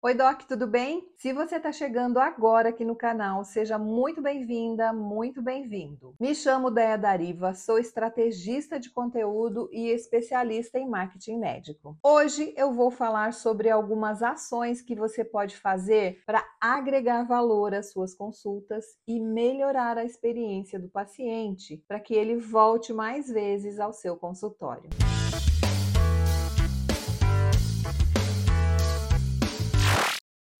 Oi, Doc, tudo bem? Se você está chegando agora aqui no canal, seja muito bem-vinda, muito bem-vindo. Me chamo Dea Dariva, sou estrategista de conteúdo e especialista em marketing médico. Hoje eu vou falar sobre algumas ações que você pode fazer para agregar valor às suas consultas e melhorar a experiência do paciente para que ele volte mais vezes ao seu consultório.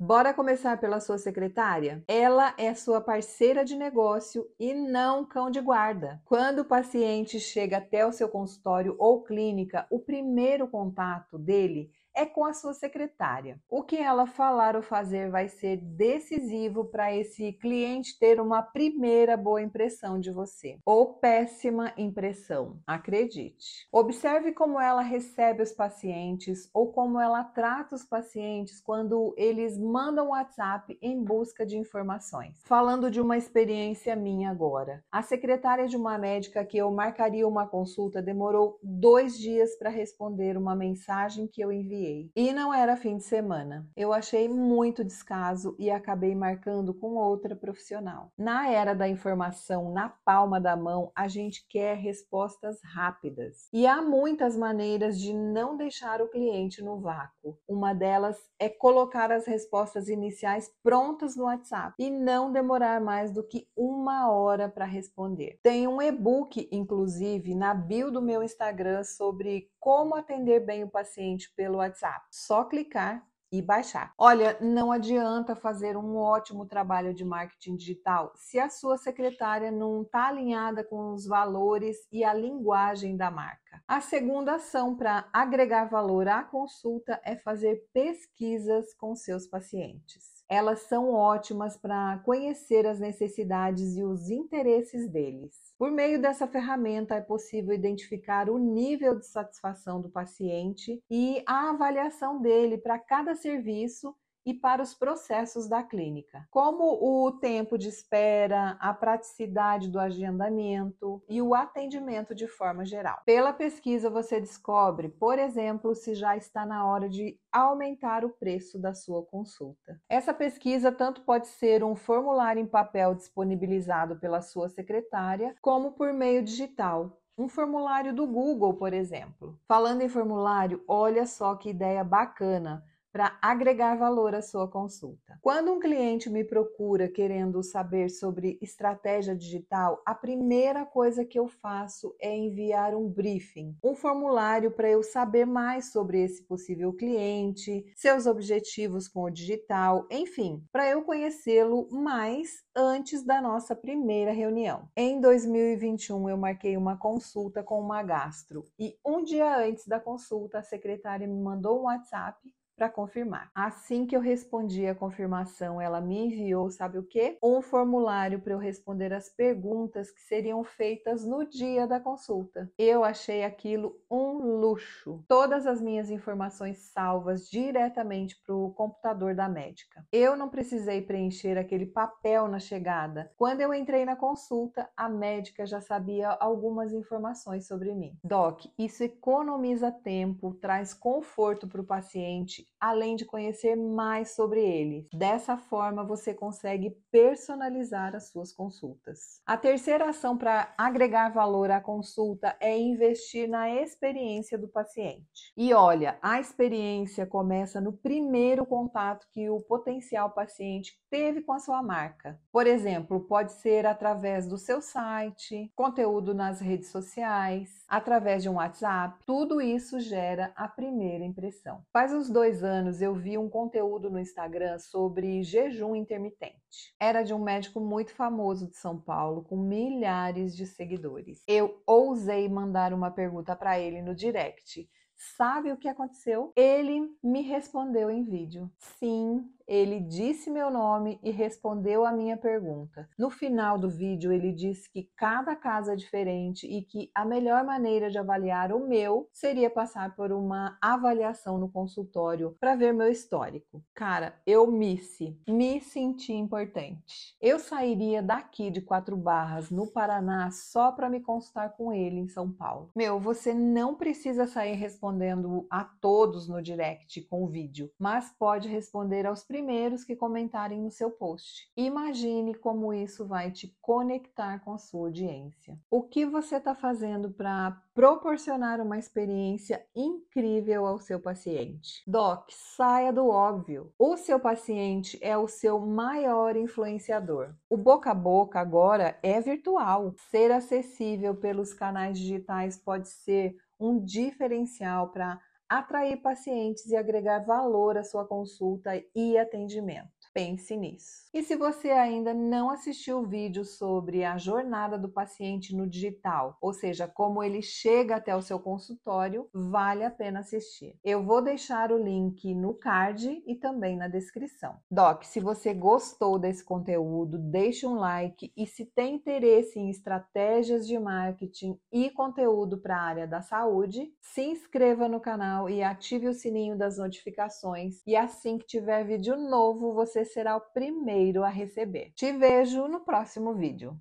Bora começar pela sua secretária? Ela é sua parceira de negócio e não cão de guarda. Quando o paciente chega até o seu consultório ou clínica, o primeiro contato dele é com a sua secretária. O que ela falar ou fazer vai ser decisivo para esse cliente ter uma primeira boa impressão de você ou péssima impressão, acredite. Observe como ela recebe os pacientes ou como ela trata os pacientes quando eles mandam WhatsApp em busca de informações. Falando de uma experiência minha agora, a secretária de uma médica que eu marcaria uma consulta demorou dois dias para responder uma mensagem que eu enviei enviei. E não era fim de semana. Eu achei muito descaso e acabei marcando com outra profissional. Na era da informação na palma da mão, a gente quer respostas rápidas. E há muitas maneiras de não deixar o cliente no vácuo. Uma delas é colocar as respostas iniciais prontas no WhatsApp e não demorar mais do que uma hora para responder. Tem um e-book, inclusive, na bio do meu Instagram sobre como atender bem o paciente pelo WhatsApp. Só clicar e baixar. Olha, não adianta fazer um ótimo trabalho de marketing digital se a sua secretária não está alinhada com os valores e a linguagem da marca. A segunda ação para agregar valor à consulta é fazer pesquisas com seus pacientes elas são ótimas para conhecer as necessidades e os interesses deles. Por meio dessa ferramenta é possível identificar o nível de satisfação do paciente e a avaliação dele para cada serviço e para os processos da clínica, como o tempo de espera, a praticidade do agendamento e o atendimento de forma geral. Pela pesquisa, você descobre, por exemplo, se já está na hora de aumentar o preço da sua consulta. Essa pesquisa tanto pode ser um formulário em papel disponibilizado pela sua secretária, como por meio digital, um formulário do Google, por exemplo. Falando em formulário, olha só que ideia bacana para agregar valor à sua consulta. Quando um cliente me procura querendo saber sobre estratégia digital, a primeira coisa que eu faço é enviar um briefing, um formulário para eu saber mais sobre esse possível cliente, seus objetivos com o digital, enfim, para eu conhecê-lo mais antes da nossa primeira reunião. Em 2021, eu marquei uma consulta com uma gastro e um dia antes da consulta, a secretária me mandou um WhatsApp para confirmar. Assim que eu respondi a confirmação, ela me enviou, sabe o quê? Um formulário para eu responder as perguntas que seriam feitas no dia da consulta. Eu achei aquilo um luxo. Todas as minhas informações salvas diretamente para o computador da médica. Eu não precisei preencher aquele papel na chegada. Quando eu entrei na consulta, a médica já sabia algumas informações sobre mim. Doc, isso economiza tempo, traz conforto para o paciente além de conhecer mais sobre ele. Dessa forma, você consegue personalizar as suas consultas. A terceira ação para agregar valor à consulta é investir na experiência do paciente. E olha, a experiência começa no primeiro contato que o potencial paciente teve com a sua marca. Por exemplo, pode ser através do seu site, conteúdo nas redes sociais, através de um WhatsApp. Tudo isso gera a primeira impressão. Faz uns dois anos eu vi um conteúdo no Instagram sobre jejum intermitente. Era de um médico muito famoso de São Paulo, com milhares de seguidores. Eu ousei mandar uma pergunta para ele no direct. Sabe o que aconteceu? Ele me respondeu em vídeo. Sim, ele disse meu nome e respondeu a minha pergunta. No final do vídeo, ele disse que cada caso é diferente e que a melhor maneira de avaliar o meu seria passar por uma avaliação no consultório para ver meu histórico. Cara, eu misse, me senti importante. Eu sairia daqui de Quatro Barras, no Paraná, só para me consultar com ele em São Paulo. Meu, você não precisa sair respondendo respondendo a todos no direct com vídeo, mas pode responder aos primeiros que comentarem no seu post. Imagine como isso vai te conectar com a sua audiência. O que você está fazendo para proporcionar uma experiência incrível ao seu paciente? Doc, saia do óbvio. O seu paciente é o seu maior influenciador. O boca a boca agora é virtual. Ser acessível pelos canais digitais pode ser um diferencial para atrair pacientes e agregar valor à sua consulta e atendimento. Pense nisso. E se você ainda não assistiu o vídeo sobre a jornada do paciente no digital, ou seja, como ele chega até o seu consultório, vale a pena assistir. Eu vou deixar o link no card e também na descrição. Doc, se você gostou desse conteúdo, deixe um like e se tem interesse em estratégias de marketing e conteúdo para a área da saúde, se inscreva no canal e ative o sininho das notificações e assim que tiver vídeo novo, você será o primeiro a receber. Te vejo no próximo vídeo.